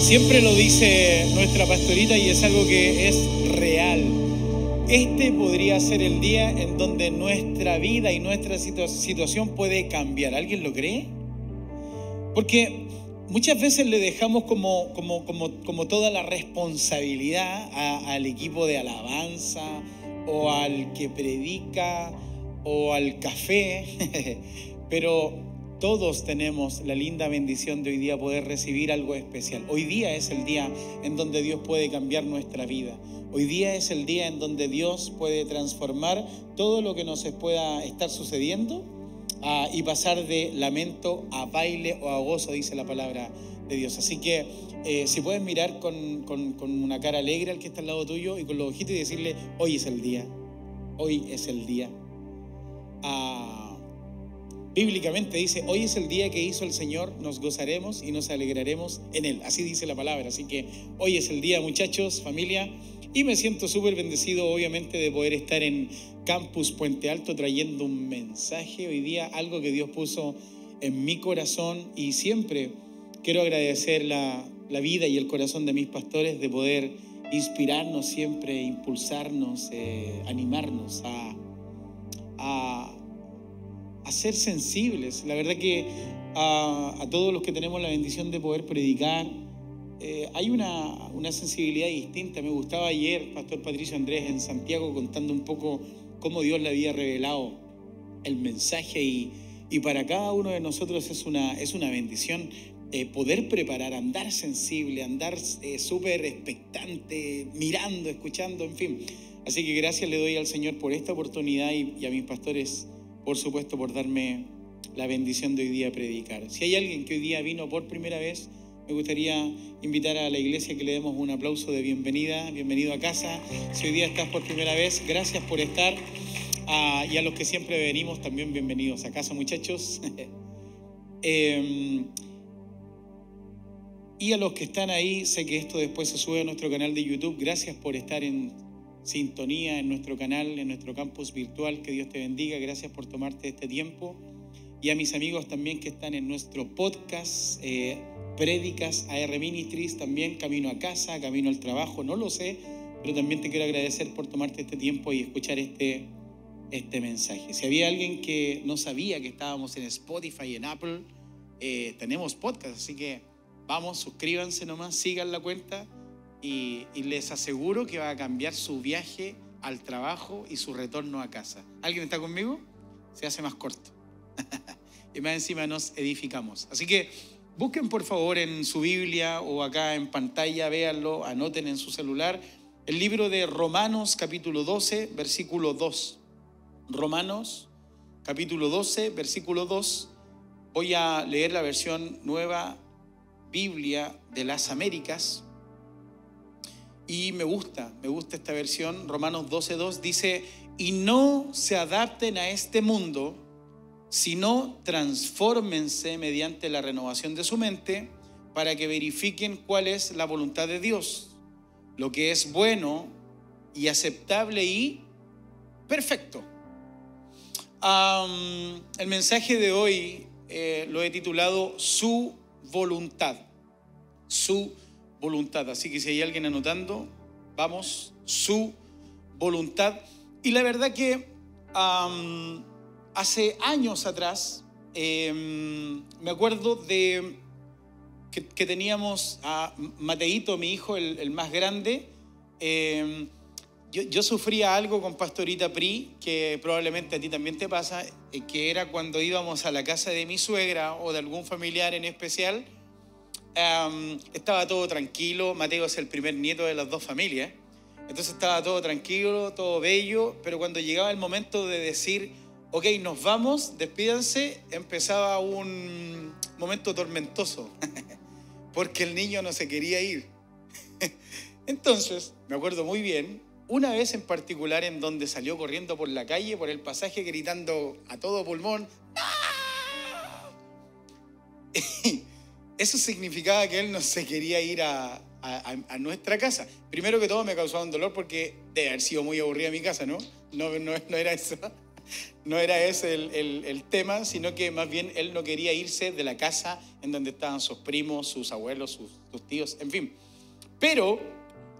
Siempre lo dice nuestra pastorita y es algo que es real. Este podría ser el día en donde nuestra vida y nuestra situación puede cambiar. ¿Alguien lo cree? Porque muchas veces le dejamos como, como, como, como toda la responsabilidad al equipo de alabanza o al que predica o al café, pero todos tenemos la linda bendición de hoy día poder recibir algo especial. Hoy día es el día en donde Dios puede cambiar nuestra vida. Hoy día es el día en donde Dios puede transformar todo lo que nos pueda estar sucediendo ah, y pasar de lamento a baile o a gozo, dice la palabra de Dios. Así que eh, si puedes mirar con, una cara alegre al que está al lado tuyo y con los ojitos y decirle, hoy es el día, hoy es el día. Ah, bíblicamente dice, hoy es el día que hizo el Señor, nos gozaremos y nos alegraremos en Él. Así dice la palabra. Así que hoy es el día, muchachos, familia, y me siento súper bendecido, obviamente, de poder estar en Campus Puente Alto trayendo un mensaje hoy día, algo que Dios puso en mi corazón y siempre quiero agradecer la, vida y el corazón de mis pastores de poder inspirarnos siempre, impulsarnos, eh, animarnos a, a a ser sensibles. La verdad que a, todos los que tenemos la bendición de poder predicar, eh, hay una, una, sensibilidad distinta. Me gustaba ayer, Pastor Patricio Andrés, en Santiago, contando un poco cómo Dios le había revelado el mensaje y, y para cada uno de nosotros es una, es una bendición eh, poder preparar, andar sensible, andar eh, súper expectante, mirando, escuchando, en fin. Así que gracias le doy al Señor por esta oportunidad y a mis pastores por supuesto, por darme la bendición de hoy día predicar. Si hay alguien que hoy día vino por primera vez, me gustaría invitar a la iglesia que le demos un aplauso de bienvenida, bienvenido a casa. Si hoy día estás por primera vez, gracias por estar. Ah, y a los que siempre venimos, también bienvenidos a casa, muchachos. Em, y a los que están ahí, sé que esto después se sube a nuestro canal de YouTube. Gracias por estar en sintonía en nuestro canal, en nuestro campus virtual. Que Dios te bendiga. Gracias por tomarte este tiempo. Y a mis amigos también que están en nuestro podcast, eh, Prédicas AR Ministries, también Camino a Casa, Camino al Trabajo, no lo sé, pero también te quiero agradecer por tomarte este tiempo y escuchar este, este mensaje. Si había alguien que no sabía que estábamos en Spotify en Apple, eh, tenemos podcast, así que vamos, suscríbanse nomás, sigan la cuenta y, les aseguro que va a cambiar su viaje al trabajo y su retorno a casa. ¿Alguien está conmigo? Se hace más corto. y más encima nos edificamos. Así que busquen por favor en su Biblia o acá en pantalla, véanlo, anoten en su celular el libro de Romanos capítulo 12, versículo 2. Romanos capítulo 12, versículo 2. Voy a leer la versión nueva Biblia de las Américas y me gusta, me gusta esta versión. Romanos 12.2 dice, y no se adapten a este mundo, sino transfórmense mediante la renovación de su mente para que verifiquen cuál es la voluntad de Dios, lo que es bueno y aceptable y perfecto. el mensaje de hoy eh, lo he titulado Su voluntad. Su voluntad. Así que si hay alguien anotando, vamos, su voluntad. Y la verdad que hace años atrás, em, me acuerdo de que, teníamos a Mateito, mi hijo, el, más grande. Em, yo, yo, sufría algo con Pastorita Pri, que probablemente a ti también te pasa, eh, que era cuando íbamos a la casa de mi suegra o de algún familiar en especial, estaba todo tranquilo. Mateo es el primer nieto de las dos familias. Entonces estaba todo tranquilo, todo bello, pero cuando llegaba el momento de decir, ok, nos vamos, despídanse, empezaba un momento tormentoso, porque el niño no se quería ir. Entonces, me acuerdo muy bien, una vez en particular en donde salió corriendo por la calle, por el pasaje, gritando a todo pulmón, eso significaba que él no se quería ir a, nuestra casa. Primero que todo me causaba un dolor porque debe haber sido muy aburrida mi casa, ¿no? No, no, era eso. no era ese el, tema, sino que más bien él no quería irse de la casa en donde estaban sus primos, sus abuelos, sus, sus tíos, en fin. Pero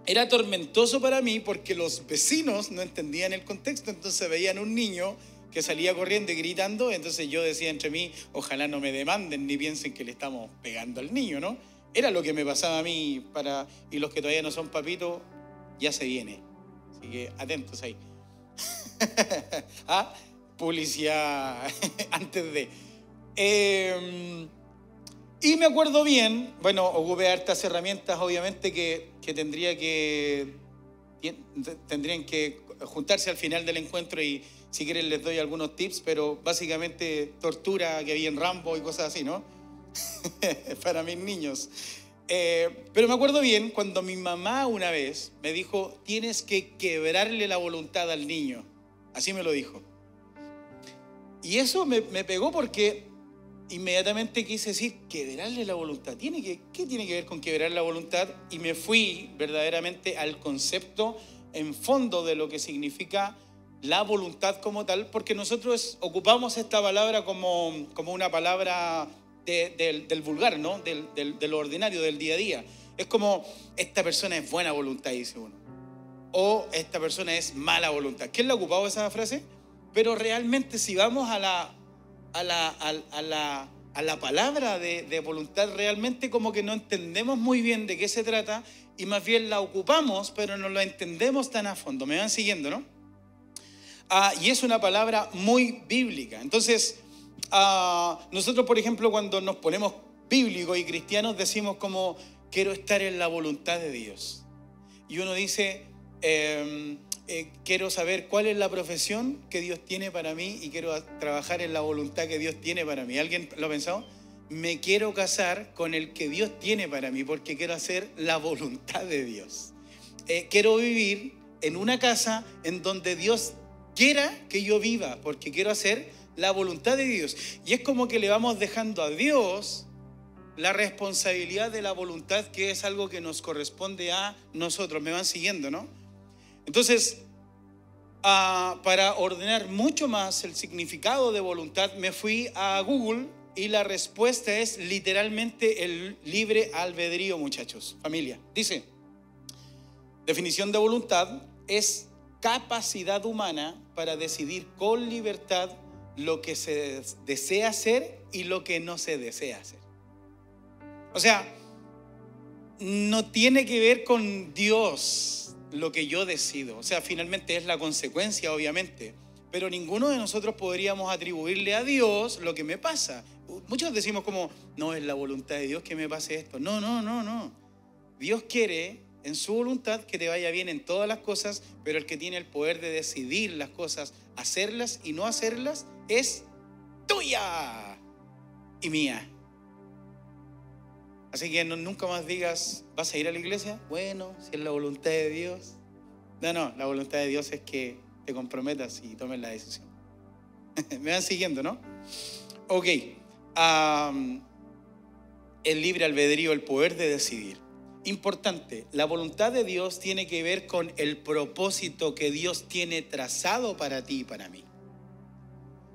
era tormentoso para mí porque los vecinos no entendían el contexto, entonces veían un niño que salía corriendo y gritando, entonces yo decía entre mí, ojalá no me demanden ni piensen que le estamos pegando al niño, ¿no? Era lo que me pasaba a mí para, y los que todavía no son papitos, ya se viene. Así que atentos ahí. ¿Ah? Publicidad antes de... Em, y me acuerdo bien, bueno, ocupé hartas herramientas, obviamente, que, que tendría que, tendrían que juntarse al final del encuentro y si quieren les doy algunos tips, pero básicamente tortura que había en Rambo y cosas así, ¿no? Para mis niños. Eh, pero me acuerdo bien cuando mi mamá una vez me dijo, tienes que quebrarle la voluntad al niño. Así me lo dijo. Y eso me, pegó porque inmediatamente quise decir, quebrarle la voluntad. ¿Tiene que, ¿Qué tiene que ver con quebrar la voluntad? Y me fui verdaderamente al concepto en fondo de lo que significa la voluntad como tal, porque nosotros ocupamos esta palabra como, como una palabra del, vulgar, ¿no? Del, de lo ordinario, del día a día. Es como, esta persona es buena voluntad, dice uno. O esta persona es mala voluntad. ¿Quién le ha ocupado esa frase? Pero realmente si vamos a la, a la, a, la, a la palabra de, de voluntad, realmente como que no entendemos muy bien de qué se trata y más bien la ocupamos, pero no lo entendemos tan a fondo. ¿Me van siguiendo, no? Ah, y es una palabra muy bíblica. Entonces, ah, nosotros, por ejemplo, cuando nos ponemos bíblicos y cristianos, decimos como, quiero estar en la voluntad de Dios. Y uno dice, em, eh, quiero saber cuál es la profesión que Dios tiene para mí y quiero trabajar en la voluntad que Dios tiene para mí. ¿Alguien lo ha pensado? Me quiero casar con el que Dios tiene para mí porque quiero hacer la voluntad de Dios. Eh, quiero vivir en una casa en donde Dios quiera que yo viva, porque quiero hacer la voluntad de Dios. Y es como que le vamos dejando a Dios la responsabilidad de la voluntad, que es algo que nos corresponde a nosotros. Me van siguiendo, ¿no? Entonces, ah, para ordenar mucho más el significado de voluntad, me fui a Google y la respuesta es literalmente el libre albedrío, muchachos, familia. Dice, definición de voluntad es capacidad humana para decidir con libertad lo que se desea hacer y lo que no se desea hacer. O sea, no tiene que ver con Dios lo que yo decido. O sea, finalmente es la consecuencia, obviamente. Pero ninguno de nosotros podríamos atribuirle a Dios lo que me pasa. Muchos decimos como, no es la voluntad de Dios que me pase esto. No, no, no, no. Dios quiere en su voluntad que te vaya bien en todas las cosas, pero el que tiene el poder de decidir las cosas, hacerlas y no hacerlas, es tuya y mía. Así que nunca más digas, ¿vas a ir a la iglesia? Bueno, si es la voluntad de Dios. No, no, la voluntad de Dios es que te comprometas y tomes la decisión. Me van siguiendo, ¿no? Ok. el libre albedrío, el poder de decidir importante, la voluntad de Dios tiene que ver con el propósito que Dios tiene trazado para ti y para mí.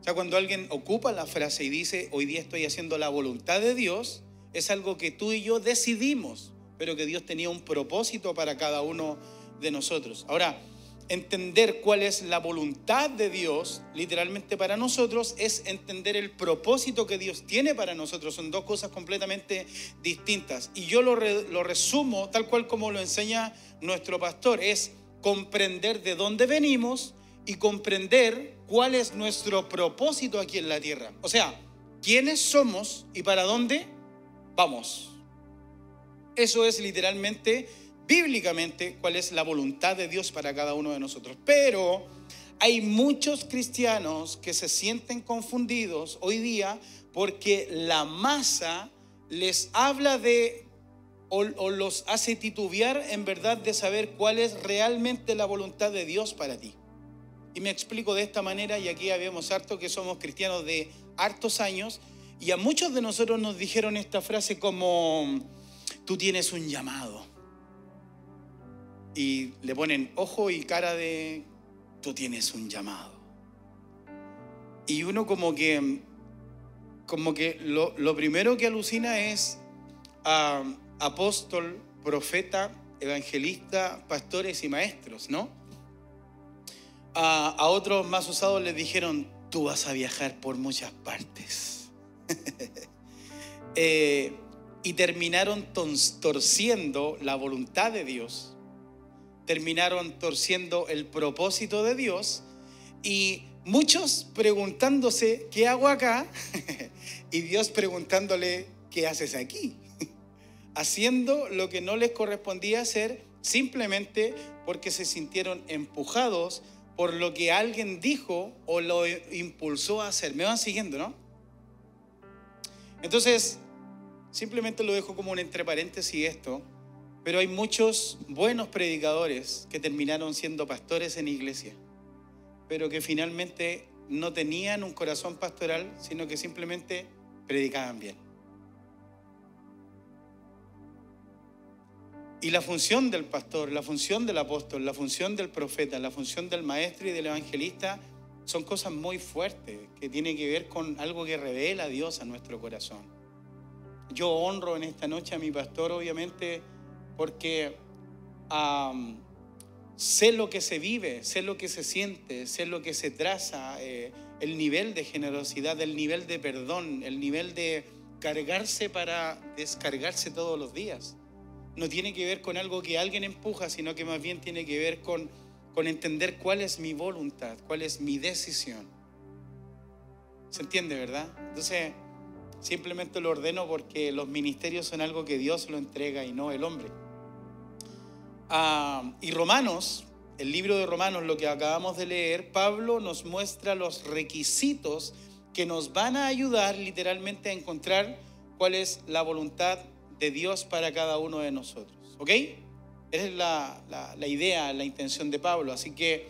O sea, cuando alguien ocupa la frase y dice, hoy día estoy haciendo la voluntad de Dios, es algo que tú y yo decidimos, pero que Dios tenía un propósito para cada uno de nosotros. Ahora, entender cuál es la voluntad de Dios, literalmente para nosotros, es entender el propósito que Dios tiene para nosotros. Son dos cosas completamente distintas. Y yo lo, resumo tal cual como lo enseña nuestro pastor, es comprender de dónde venimos y comprender cuál es nuestro propósito aquí en la tierra. O sea, quiénes somos y para dónde vamos. Eso es literalmente bíblicamente cuál es la voluntad de Dios para cada uno de nosotros. Pero hay muchos cristianos que se sienten confundidos hoy día porque la masa les habla de o, los hace titubear en verdad de saber cuál es realmente la voluntad de Dios para ti. Y me explico de esta manera, y aquí habíamos harto que somos cristianos de hartos años, y a muchos de nosotros nos dijeron esta frase como, tú tienes un llamado y le ponen ojo y cara de, tú tienes un llamado. Y uno como que, como que lo, primero que alucina es a apóstol, profeta, evangelista, pastores y maestros, ¿no? A, a otros más usados les dijeron, tú vas a viajar por muchas partes. eh, y terminaron torciendo la voluntad de Dios, terminaron torciendo el propósito de Dios y muchos preguntándose, ¿qué hago acá? y Dios preguntándole, ¿qué haces aquí? Haciendo lo que no les correspondía hacer simplemente porque se sintieron empujados por lo que alguien dijo o lo impulsó a hacer. Me van siguiendo, ¿no? Entonces, Simplemente lo dejo como un entre paréntesis esto, pero hay muchos buenos predicadores que terminaron siendo pastores en iglesia, pero que finalmente no tenían un corazón pastoral, sino que simplemente predicaban bien. Y la función del pastor, la función del apóstol, la función del profeta, la función del maestro y del evangelista son cosas muy fuertes que tienen que ver con algo que revela a Dios a nuestro corazón. Yo honro en esta noche a mi pastor, obviamente, porque sé lo que se vive, sé lo que se siente, sé lo que se traza, eh, el nivel de generosidad, el nivel de perdón, el nivel de cargarse para descargarse todos los días. No tiene que ver con algo que alguien empuja, sino que más bien tiene que ver con, con entender cuál es mi voluntad, cuál es mi decisión. ¿Se entiende, verdad? Entonces, Simplemente lo ordeno porque los ministerios son algo que Dios lo entrega y no el hombre. Ah, y Romanos, el libro de Romanos, lo que acabamos de leer, Pablo nos muestra los requisitos que nos van a ayudar literalmente a encontrar cuál es la voluntad de Dios para cada uno de nosotros. ¿Ok? Esa es la, idea, la intención de Pablo. Así que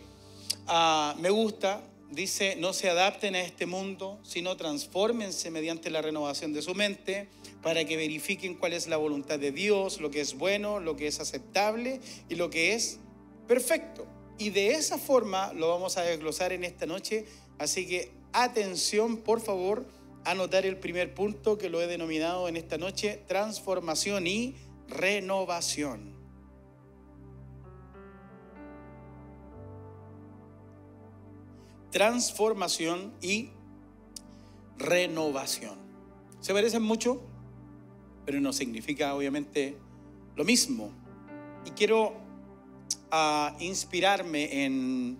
ah, me gusta, dice, no se adapten a este mundo, sino transfórmense mediante la renovación de su mente para que verifiquen cuál es la voluntad de Dios, lo que es bueno, lo que es aceptable y lo que es perfecto. Y de esa forma lo vamos a desglosar en esta noche. Así que atención, por favor, a notar el primer punto que lo he denominado en esta noche, transformación y renovación. transformación y renovación. Se parecen mucho, pero no significa obviamente lo mismo. Y quiero ah, inspirarme en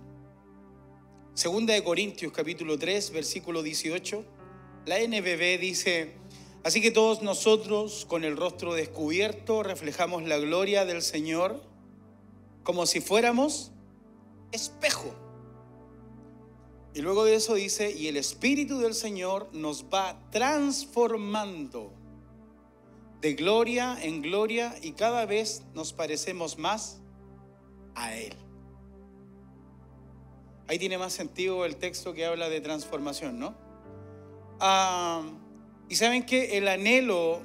2 de Corintios capítulo 3, versículo 18. La NBB dice, así que todos nosotros con el rostro descubierto reflejamos la gloria del Señor como si fuéramos espejo y luego de eso dice, y el Espíritu del Señor nos va transformando de gloria en gloria y cada vez nos parecemos más a Él. Ahí tiene más sentido el texto que habla de transformación, ¿no? Ah, y saben que el anhelo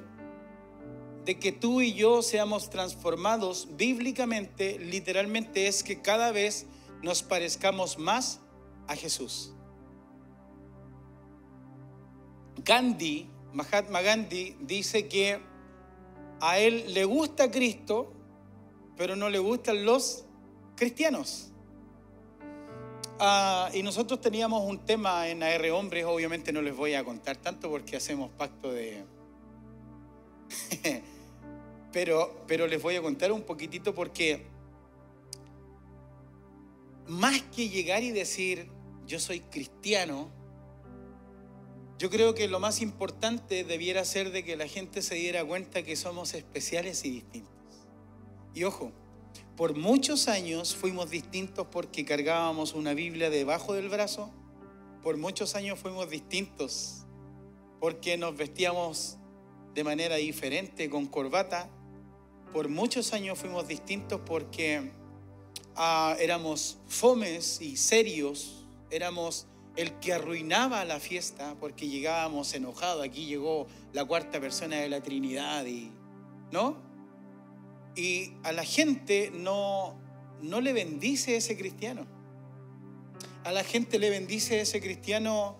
de que tú y yo seamos transformados bíblicamente, literalmente es que cada vez nos parezcamos más a Jesús. Gandhi, Mahatma Gandhi, dice que a él le gusta Cristo, pero no le gustan los cristianos. Ah, y nosotros teníamos un tema en AR Hombres, obviamente no les voy a contar tanto porque hacemos pacto de... pero, pero les voy a contar un poquitito porque más que llegar y decir, yo soy cristiano, yo creo que lo más importante debiera ser de que la gente se diera cuenta que somos especiales y distintos. Y ojo, por muchos años fuimos distintos porque cargábamos una Biblia debajo del brazo, por muchos años fuimos distintos porque nos vestíamos de manera diferente, con corbata, por muchos años fuimos distintos porque ah, éramos fomes y serios. Éramos el que arruinaba la fiesta porque llegábamos enojados. Aquí llegó la cuarta persona de la Trinidad y, ¿no? Y a la gente no, no le bendice ese cristiano. A la gente le bendice ese cristiano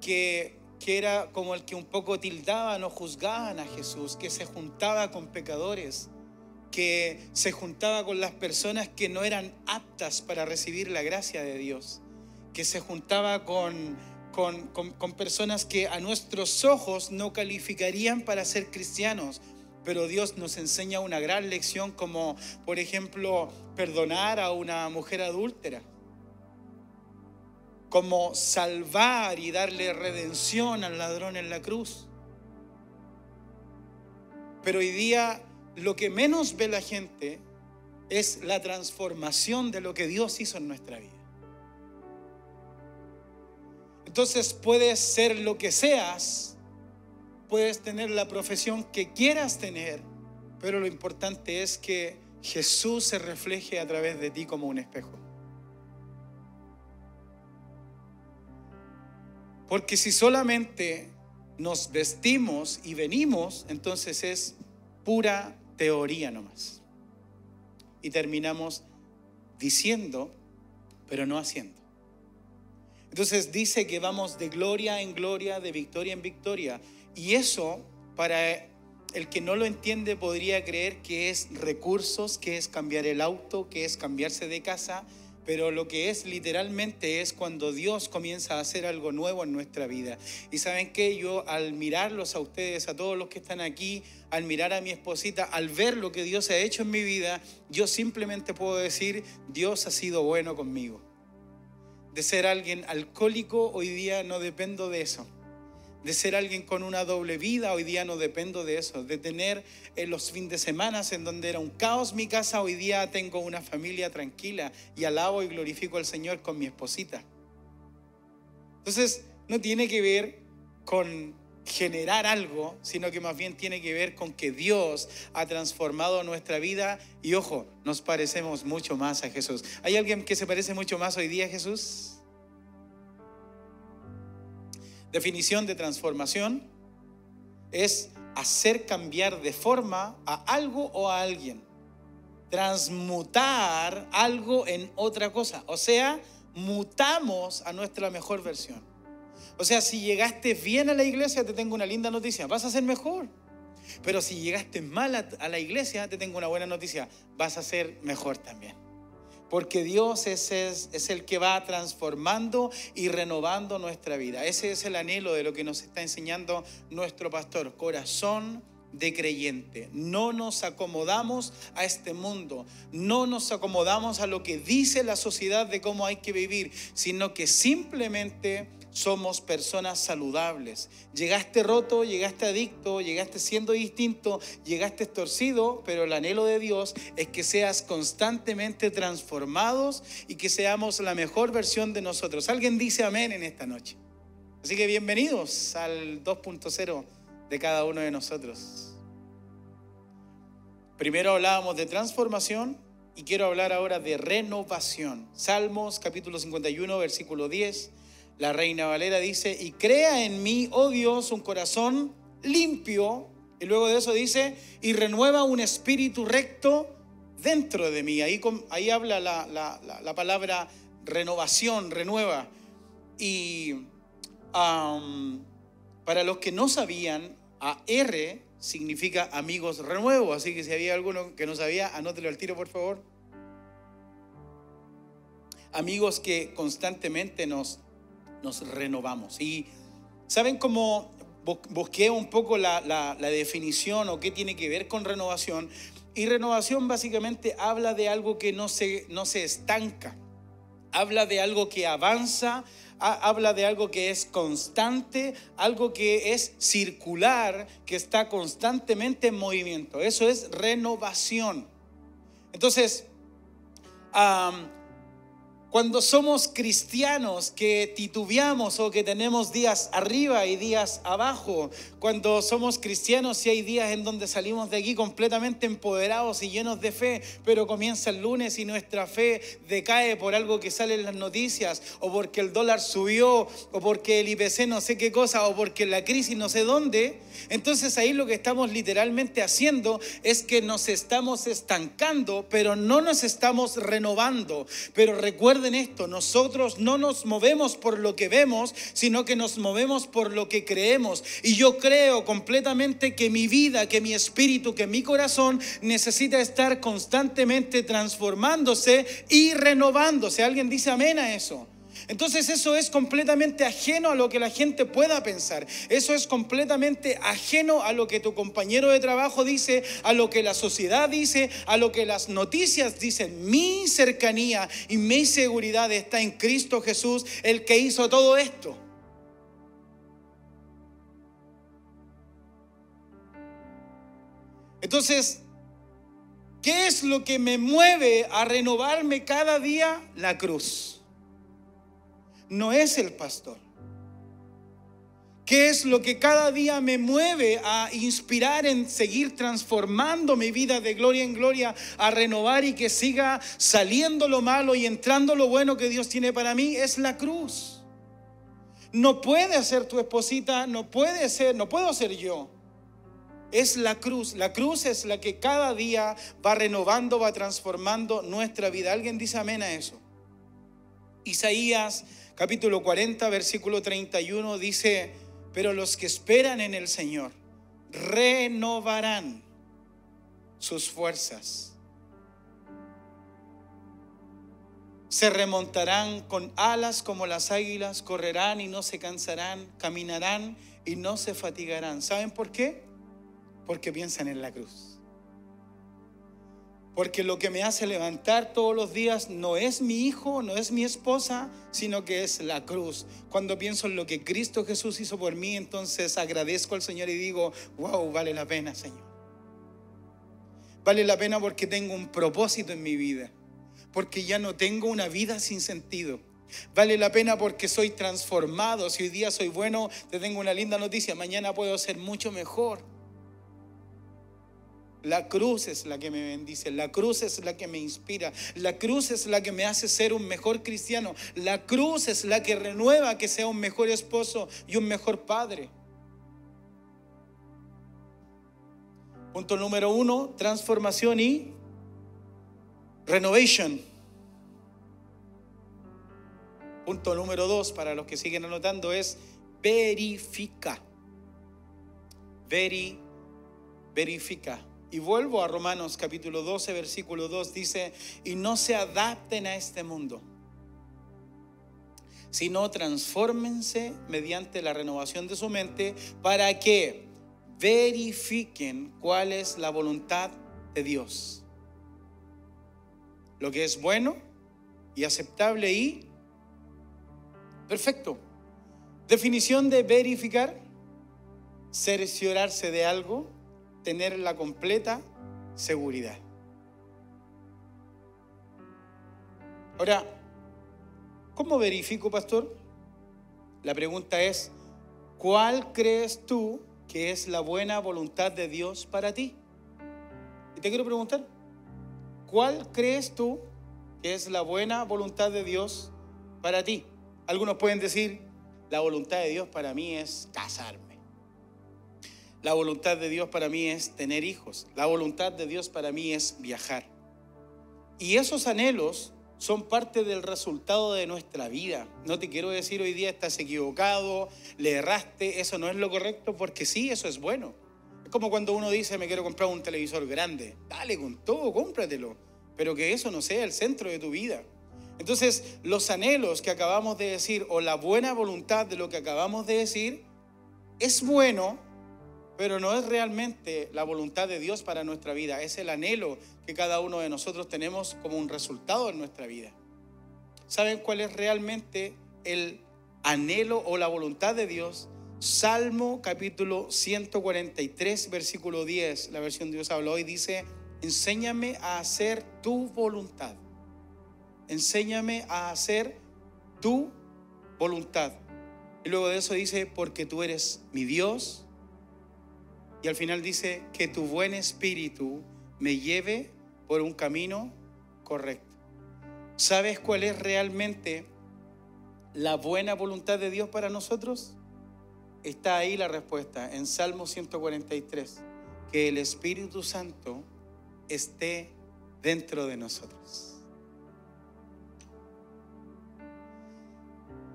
que, que era como el que un poco tildaban o juzgaban a Jesús, que se juntaba con pecadores, que se juntaba con las personas que no eran aptas para recibir la gracia de Dios, que se juntaba con, con, con, personas que a nuestros ojos no calificarían para ser cristianos, pero Dios nos enseña una gran lección como, por ejemplo, perdonar a una mujer adúltera, como salvar y darle redención al ladrón en la cruz. Pero hoy día lo que menos ve la gente es la transformación de lo que Dios hizo en nuestra vida. Entonces puedes ser lo que seas, puedes tener la profesión que quieras tener, pero lo importante es que Jesús se refleje a través de ti como un espejo. Porque si solamente nos vestimos y venimos, entonces es pura teoría nomás. Y terminamos diciendo, pero no haciendo. Entonces dice que vamos de gloria en gloria, de victoria en victoria. Y eso, para el que no lo entiende, podría creer que es recursos, que es cambiar el auto, que es cambiarse de casa, pero lo que es literalmente es cuando Dios comienza a hacer algo nuevo en nuestra vida. Y saben que yo al mirarlos a ustedes, a todos los que están aquí, al mirar a mi esposita, al ver lo que Dios ha hecho en mi vida, yo simplemente puedo decir, Dios ha sido bueno conmigo. De ser alguien alcohólico, hoy día no dependo de eso de ser alguien con una doble vida, hoy día no dependo de eso, de tener en eh, los fines de semana en donde era un caos mi casa, hoy día tengo una familia tranquila y alabo y glorifico al Señor con mi esposita. Entonces, no tiene que ver con generar algo, sino que más bien tiene que ver con que Dios ha transformado nuestra vida y ojo, nos parecemos mucho más a Jesús. ¿Hay alguien que se parece mucho más hoy día a Jesús? Definición de transformación es hacer cambiar de forma a algo o a alguien. Transmutar algo en otra cosa. O sea, mutamos a nuestra mejor versión. O sea, si llegaste bien a la iglesia, te tengo una linda noticia. Vas a ser mejor. Pero si llegaste mal a, la iglesia, te tengo una buena noticia. Vas a ser mejor también porque Dios es, es, el que va transformando y renovando nuestra vida. Ese es el anhelo de lo que nos está enseñando nuestro pastor, corazón de creyente. No nos acomodamos a este mundo, no nos acomodamos a lo que dice la sociedad de cómo hay que vivir, sino que simplemente somos personas saludables. Llegaste roto, llegaste adicto, llegaste siendo distinto, llegaste torcido, pero el anhelo de Dios es que seas constantemente transformados y que seamos la mejor versión de nosotros. Alguien dice amén en esta noche. Así que bienvenidos al 2.0 de cada uno de nosotros. Primero hablábamos de transformación y quiero hablar ahora de renovación. Salmos capítulo 51, versículo 10 la Reina Valera dice, y crea en mí, oh Dios, un corazón limpio. Y luego de eso dice, y renueva un espíritu recto dentro de mí. Ahí, ahí habla la, palabra renovación, renueva. Y para los que no sabían, AR significa amigos renuevo. Así que si había alguno que no sabía, anótelo al tiro, por favor. Amigos que constantemente nos nos renovamos. Y ¿saben cómo busqué un poco la, definición o qué tiene que ver con renovación? Y renovación básicamente habla de algo que no se, no se estanca, habla de algo que avanza, habla de algo que es constante, algo que es circular, que está constantemente en movimiento. Eso es renovación. Entonces, cuando somos cristianos que titubeamos o que tenemos días arriba y días abajo, cuando somos cristianos y hay días en donde salimos de aquí completamente empoderados y llenos de fe, pero comienza el lunes y nuestra fe decae por algo que sale en las noticias, o porque el dólar subió, o porque el IPC no sé qué cosa, o porque la crisis no sé dónde, entonces ahí lo que estamos literalmente haciendo es que nos estamos estancando, pero no nos estamos renovando. Pero recuerda recuerden esto, nosotros no nos movemos por lo que vemos, sino que nos movemos por lo que creemos. Y yo creo completamente que mi vida, que mi espíritu, que mi corazón necesita estar constantemente transformándose y renovándose. ¿Alguien dice amén a eso? Entonces eso es completamente ajeno a lo que la gente pueda pensar. Eso es completamente ajeno a lo que tu compañero de trabajo dice, a lo que la sociedad dice, a lo que las noticias dicen. Mi cercanía y mi seguridad está en Cristo Jesús, el que hizo todo esto. Entonces, ¿qué es lo que me mueve a renovarme cada día? La cruz no es el pastor. ¿Qué es lo que cada día me mueve a inspirar en seguir transformando mi vida de gloria en gloria, a renovar y que siga saliendo lo malo y entrando lo bueno que Dios tiene para mí? Es la cruz. No puede ser tu esposita, no puede ser, no puedo ser yo. Es la cruz. La cruz es la que cada día va renovando, va transformando nuestra vida. ¿Alguien dice amén a eso? Isaías capítulo 40, versículo 31 dice, pero los que esperan en el Señor renovarán sus fuerzas. Se remontarán con alas como las águilas, correrán y no se cansarán, caminarán y no se fatigarán. ¿Saben por qué? Porque piensan en la cruz. Porque lo que me hace levantar todos los días no es mi hijo, no es mi esposa, sino que es la cruz. Cuando pienso en lo que Cristo Jesús hizo por mí, entonces agradezco al Señor y digo, wow, vale la pena, Señor. Vale la pena porque tengo un propósito en mi vida, porque ya no tengo una vida sin sentido. Vale la pena porque soy transformado. Si hoy día soy bueno, te tengo una linda noticia, mañana puedo ser mucho mejor. La cruz es la que me bendice, la cruz es la que me inspira, la cruz es la que me hace ser un mejor cristiano, la cruz es la que renueva que sea un mejor esposo y un mejor padre. Punto número uno, transformación y renovation. Punto número dos, para los que siguen anotando, es verifica. Veri, verifica. Y vuelvo a Romanos capítulo 12, versículo 2, dice, y no se adapten a este mundo, sino transfórmense mediante la renovación de su mente para que verifiquen cuál es la voluntad de Dios. Lo que es bueno y aceptable y perfecto. Definición de verificar, cerciorarse de algo, tener la completa seguridad. Ahora, ¿cómo verifico, pastor? La pregunta es, ¿cuál crees tú que es la buena voluntad de Dios para ti? Y te quiero preguntar, ¿cuál crees tú que es la buena voluntad de Dios para ti? Algunos pueden decir, la voluntad de Dios para mí es casarme. La voluntad de Dios para mí es tener hijos. La voluntad de Dios para mí es viajar. Y esos anhelos son parte del resultado de nuestra vida. No te quiero decir hoy día estás equivocado, le erraste, eso no es lo correcto, porque sí, eso es bueno. Es como cuando uno dice, me quiero comprar un televisor grande. Dale con todo, cómpratelo. Pero que eso no sea el centro de tu vida. Entonces, los anhelos que acabamos de decir o la buena voluntad de lo que acabamos de decir es bueno, pero no es realmente la voluntad de Dios para nuestra vida, es el anhelo que cada uno de nosotros tenemos como un resultado en nuestra vida. ¿Saben cuál es realmente el anhelo o la voluntad de Dios? Salmo capítulo 143, versículo 10, la versión de Dios habla hoy, dice, enséñame a hacer tu voluntad. Enséñame a hacer tu voluntad. Y luego de eso dice, porque tú eres mi Dios, y al final dice, que tu buen espíritu me lleve por un camino correcto. ¿Sabes cuál es realmente la buena voluntad de Dios para nosotros? Está ahí la respuesta, en Salmo 143, que el Espíritu Santo esté dentro de nosotros.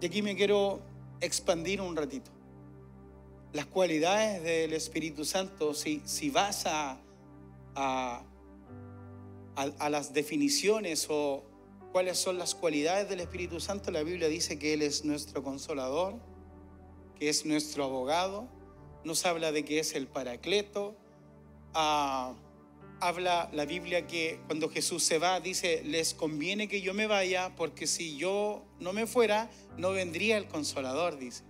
Y aquí me quiero expandir un ratito. Las cualidades del Espíritu Santo, si, vas a, a, a las definiciones o cuáles son las cualidades del Espíritu Santo, la Biblia dice que Él es nuestro consolador, que es nuestro abogado, nos habla de que es el paracleto, ah, habla la Biblia que cuando Jesús se va, dice, les conviene que yo me vaya, porque si yo no me fuera, no vendría el consolador, dice.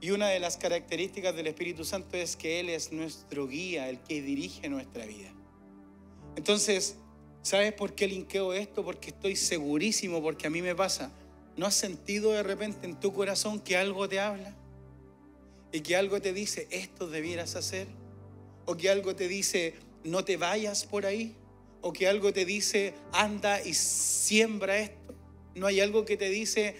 Y una de las características del Espíritu Santo es que Él es nuestro guía, el que dirige nuestra vida. Entonces, ¿sabes por qué linkeo esto? Porque estoy segurísimo, porque a mí me pasa. ¿No has sentido de repente en tu corazón que algo te habla? Y que algo te dice, esto debieras hacer. O que algo te dice, no te vayas por ahí. O que algo te dice, anda y siembra esto. No hay algo que te dice,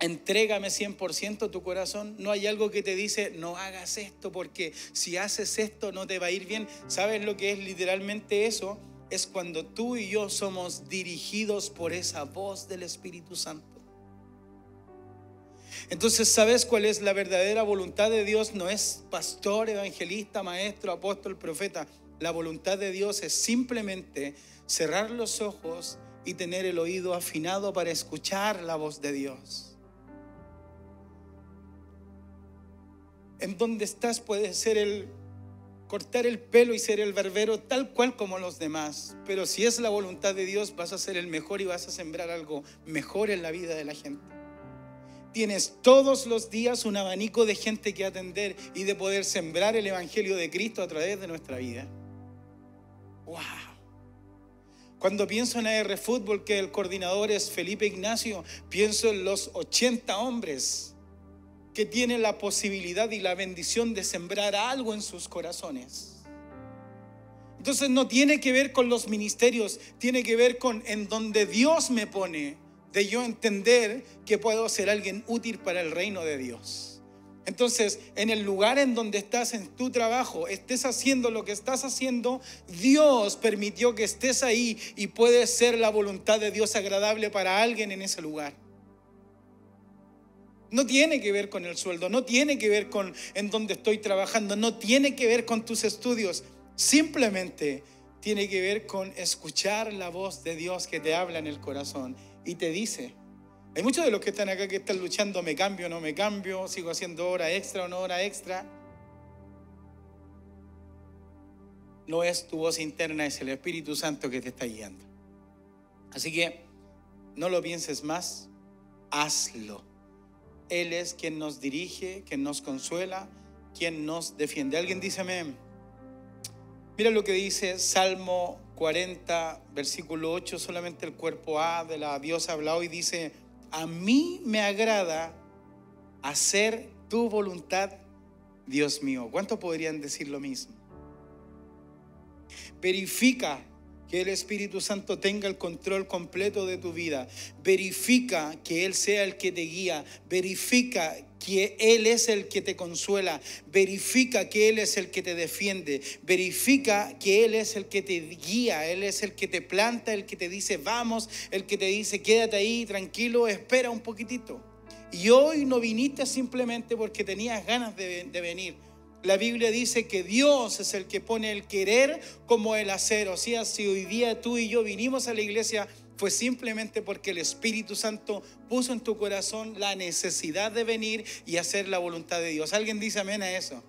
entrégame 100% tu corazón. No hay algo que te dice, no hagas esto porque si haces esto no te va a ir bien. ¿Sabes lo que es literalmente eso? es cuando tú y yo somos dirigidos por esa voz del Espíritu Santo. Entonces, ¿sabes cuál es la verdadera voluntad de Dios? No es pastor, evangelista, maestro, apóstol, profeta. La voluntad de Dios es simplemente cerrar los ojos y tener el oído afinado para escuchar la voz de Dios. En donde estás puede ser el cortar el pelo y ser el barbero tal cual como los demás. Pero si es la voluntad de Dios, vas a ser el mejor y vas a sembrar algo mejor en la vida de la gente. Tienes todos los días un abanico de gente que atender y de poder sembrar el Evangelio de Cristo a través de nuestra vida. ¡Wow! Cuando pienso en AR Fútbol, que el coordinador es Felipe Ignacio, pienso en los 80 hombres que tiene la posibilidad y la bendición de sembrar algo en sus corazones. Entonces no tiene que ver con los ministerios, tiene que ver con en donde Dios me pone, de yo entender que puedo ser alguien útil para el reino de Dios. Entonces, en el lugar en donde estás en tu trabajo, estés haciendo lo que estás haciendo, Dios permitió que estés ahí y puede ser la voluntad de Dios agradable para alguien en ese lugar. No tiene que ver con el sueldo, no tiene que ver con en dónde estoy trabajando, no tiene que ver con tus estudios. Simplemente tiene que ver con escuchar la voz de Dios que te habla en el corazón y te dice. Hay muchos de los que están acá que están luchando, me cambio no me cambio, sigo haciendo hora extra o no hora extra. No es tu voz interna, es el Espíritu Santo que te está guiando. Así que no lo pienses más, hazlo. Él es quien nos dirige, quien nos consuela, quien nos defiende. ¿Alguien dice amén? Mira lo que dice Salmo 40, versículo 8, solamente el cuerpo A de la diosa habla hoy, dice, a mí me agrada hacer tu voluntad, Dios mío. ¿Cuántos podrían decir lo mismo? Verifica que el Espíritu Santo tenga el control completo de tu vida. Verifica que Él sea el que te guía. Verifica que Él es el que te consuela. Verifica que Él es el que te defiende. Verifica que Él es el que te guía. Él es el que te planta, el que te dice vamos, el que te dice quédate ahí tranquilo, espera un poquitito. Y hoy no viniste simplemente porque tenías ganas de, de venir la Biblia dice que Dios es el que pone el querer como el hacer. O sea, si hoy día tú y yo vinimos a la iglesia, fue simplemente porque el Espíritu Santo puso en tu corazón la necesidad de venir y hacer la voluntad de Dios. ¿Alguien dice amén a eso?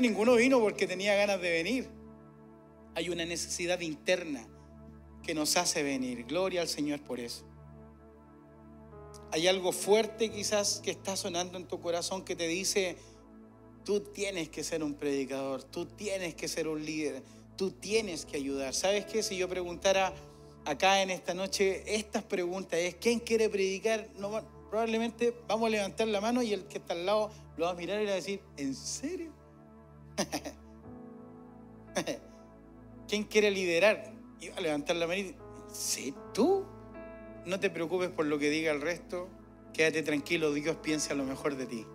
ninguno vino porque tenía ganas de venir. Hay una necesidad interna que nos hace venir. Gloria al Señor por eso. Hay algo fuerte quizás que está sonando en tu corazón que te dice, Tú tienes que ser un predicador, tú tienes que ser un líder, tú tienes que ayudar. ¿Sabes qué? Si yo preguntara acá en esta noche estas preguntas, es ¿quién quiere predicar? No, probablemente vamos a levantar la mano y el que está al lado lo va a mirar y le va a decir, ¿en serio? ¿Quién quiere liderar? Y va a levantar la mano y ¿sí? ¿Tú? No te preocupes por lo que diga el resto, quédate tranquilo, Dios piensa lo mejor de ti.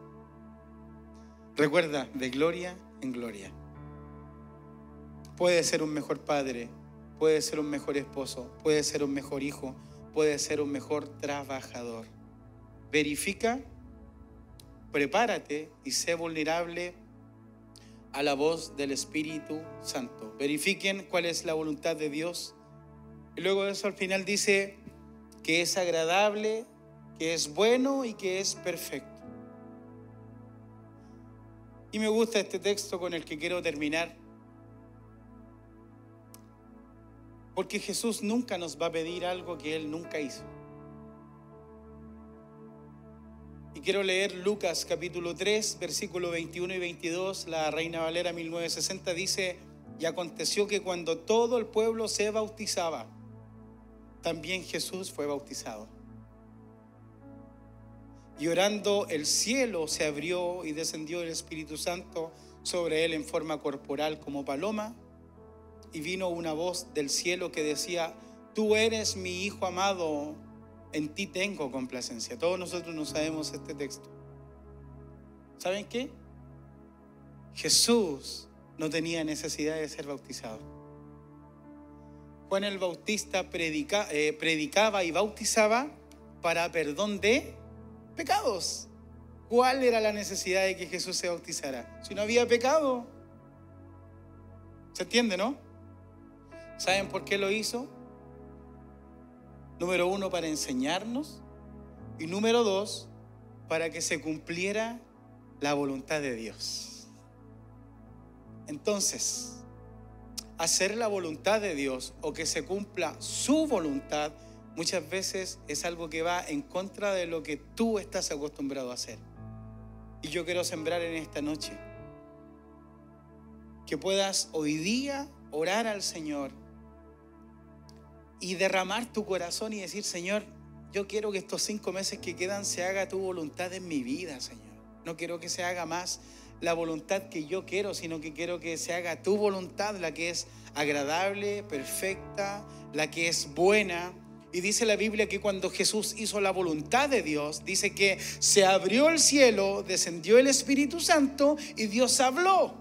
Recuerda, de gloria en gloria. Puede ser un mejor padre, puede ser un mejor esposo, puede ser un mejor hijo, puedes ser un mejor trabajador. Verifica, prepárate y sé vulnerable a la voz del Espíritu Santo. Verifiquen cuál es la voluntad de Dios. Y luego de eso al final dice que es agradable, que es bueno y que es perfecto. Y me gusta este texto con el que quiero terminar. Porque Jesús nunca nos va a pedir algo que Él nunca hizo. Y quiero leer Lucas capítulo 3, versículo 21 y 22. La Reina Valera 1960 dice, y aconteció que cuando todo el pueblo se bautizaba, también Jesús fue bautizado. Y orando el cielo se abrió y descendió el Espíritu Santo sobre él en forma corporal como paloma. Y vino una voz del cielo que decía, tú eres mi Hijo amado, en ti tengo complacencia. Todos nosotros no sabemos este texto. ¿Saben qué? Jesús no tenía necesidad de ser bautizado. Juan el Bautista eh, predicaba y bautizaba para perdón de pecados. ¿Cuál era la necesidad de que Jesús se bautizara? Si no había pecado. ¿Se entiende, no? ¿Saben por qué lo hizo? Número uno, para enseñarnos. Y número dos, para que se cumpliera la voluntad de Dios. Entonces, hacer la voluntad de Dios o que se cumpla su voluntad muchas veces es algo que va en contra de lo que tú estás acostumbrado a hacer. Y yo quiero sembrar en esta noche que puedas hoy día orar al Señor y derramar tu corazón y decir, Señor, yo quiero que estos cinco meses que quedan se haga tu voluntad en mi vida, Señor. No quiero que se haga más la voluntad que yo quiero, sino que quiero que se haga tu voluntad, la que es agradable, perfecta, la que es buena, y dice la Biblia que cuando Jesús hizo la voluntad de Dios, dice que se abrió el cielo, descendió el Espíritu Santo y Dios habló.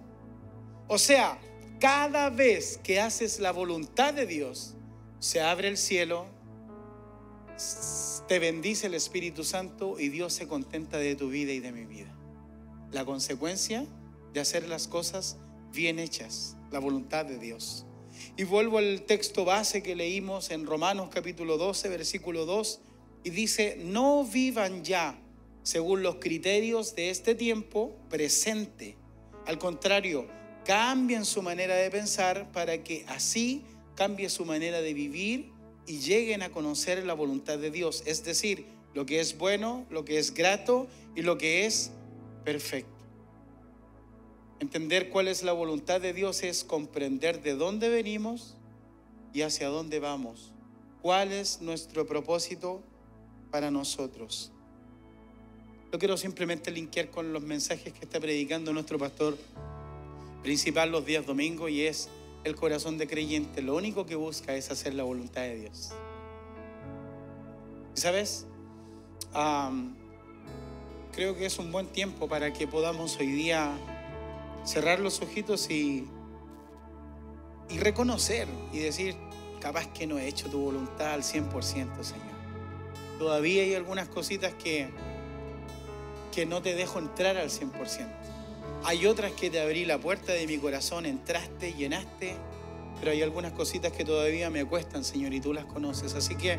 O sea, cada vez que haces la voluntad de Dios, se abre el cielo, te bendice el Espíritu Santo y Dios se contenta de tu vida y de mi vida. La consecuencia de hacer las cosas bien hechas, la voluntad de Dios. Y vuelvo al texto base que leímos en Romanos capítulo 12, versículo 2, y dice, no vivan ya según los criterios de este tiempo presente. Al contrario, cambien su manera de pensar para que así cambie su manera de vivir y lleguen a conocer la voluntad de Dios, es decir, lo que es bueno, lo que es grato y lo que es perfecto. Entender cuál es la voluntad de Dios es comprender de dónde venimos y hacia dónde vamos. ¿Cuál es nuestro propósito para nosotros? Yo quiero simplemente linkear con los mensajes que está predicando nuestro pastor principal los días domingos y es el corazón de creyente. Lo único que busca es hacer la voluntad de Dios. ¿Y sabes? creo que es un buen tiempo para que podamos hoy día cerrar los ojitos y, y reconocer y decir, capaz que no he hecho tu voluntad al 100%, Señor. Todavía hay algunas cositas que, que no te dejo entrar al 100%. Hay otras que te abrí la puerta de mi corazón, entraste, llenaste, pero hay algunas cositas que todavía me cuestan, Señor, y tú las conoces. Así que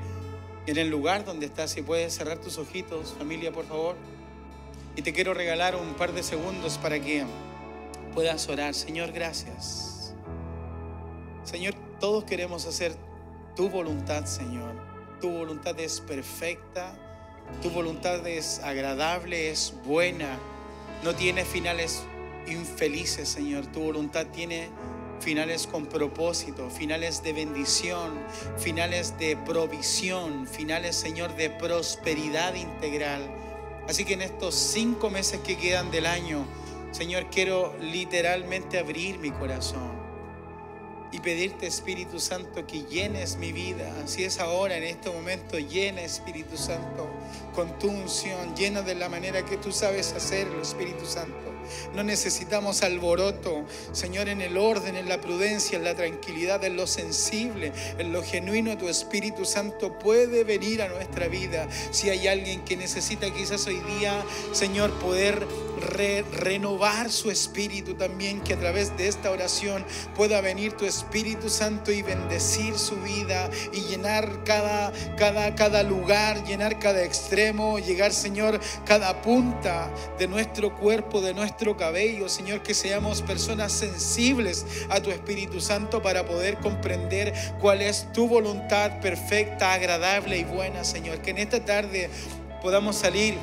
en el lugar donde estás, si puedes cerrar tus ojitos, familia, por favor. Y te quiero regalar un par de segundos para que puedas orar. Señor, gracias. Señor, todos queremos hacer tu voluntad, Señor. Tu voluntad es perfecta, tu voluntad es agradable, es buena, no tiene finales infelices, Señor. Tu voluntad tiene finales con propósito, finales de bendición, finales de provisión, finales, Señor, de prosperidad integral. Así que en estos cinco meses que quedan del año, Señor, quiero literalmente abrir mi corazón. y pedirte, Espíritu Santo, que llenes mi vida. Si es ahora, en este momento, llena, Espíritu Santo, con tu unción, llena de la manera que tú sabes hacerlo, Espíritu Santo. No necesitamos alboroto, Señor, en el orden, en la prudencia, en la tranquilidad, en lo sensible, en lo genuino. Tu Espíritu Santo puede venir a nuestra vida. Si hay alguien que necesita quizás hoy día, Señor, poder renovar su espíritu también, que a través de esta oración pueda venir tu Espíritu Santo y bendecir su vida y llenar cada, cada, cada lugar, llenar cada extremo, llegar, Señor, cada punta de nuestro cuerpo, de nuestro cabello, Señor, que seamos personas sensibles a tu Espíritu Santo para poder comprender cuál es tu voluntad perfecta, agradable y buena, Señor. Que en esta tarde podamos salir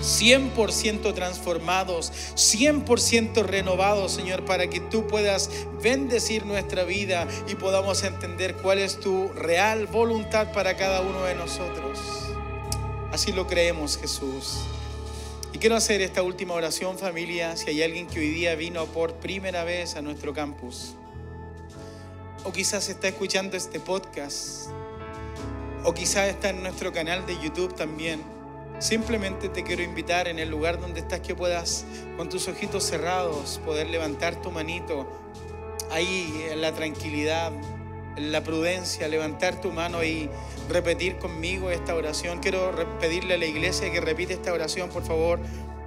100% transformados, 100% renovados, Señor, para que tú puedas bendecir nuestra vida y podamos entender cuál es tu real voluntad para cada uno de nosotros. Así lo creemos, Jesús. Y quiero hacer esta última oración, familia, si hay alguien que hoy día vino por primera vez a nuestro campus, o quizás está escuchando este podcast, o quizás está en nuestro canal de YouTube también Simplemente te quiero invitar en el lugar donde estás que puedas con tus ojitos cerrados poder levantar tu manito ahí en la tranquilidad, en la prudencia, levantar tu mano y repetir conmigo esta oración. Quiero pedirle a la iglesia que repite esta oración, por favor,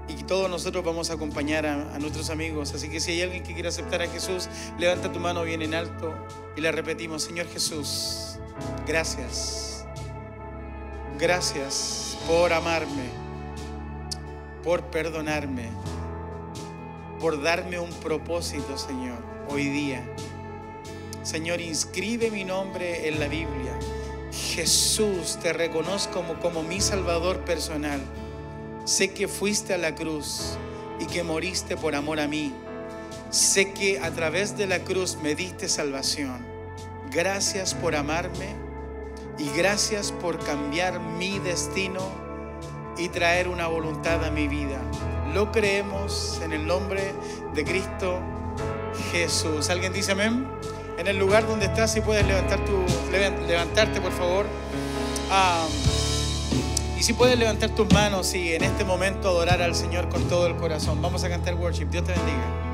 y todos nosotros vamos a acompañar a, a, nuestros amigos. Así que si hay alguien que quiera aceptar a Jesús, levanta tu mano bien en alto y la repetimos. Señor Jesús, gracias. Gracias por amarme, por perdonarme, por darme un propósito, Señor, hoy día. Señor, inscribe mi nombre en la Biblia. Jesús, te reconozco como, mi Salvador personal. Sé que fuiste a la cruz y que moriste por amor a mí. Sé que a través de la cruz me diste salvación. Gracias por amarme y gracias por cambiar mi destino y traer una voluntad a mi vida. Lo creemos en el nombre de Cristo Jesús. ¿Alguien dice amén? En el lugar donde estás, si puedes levantar tu, levantarte, por favor. Y si puedes levantar tus manos y en este momento adorar al Señor con todo el corazón. Vamos a cantar worship. Dios te bendiga.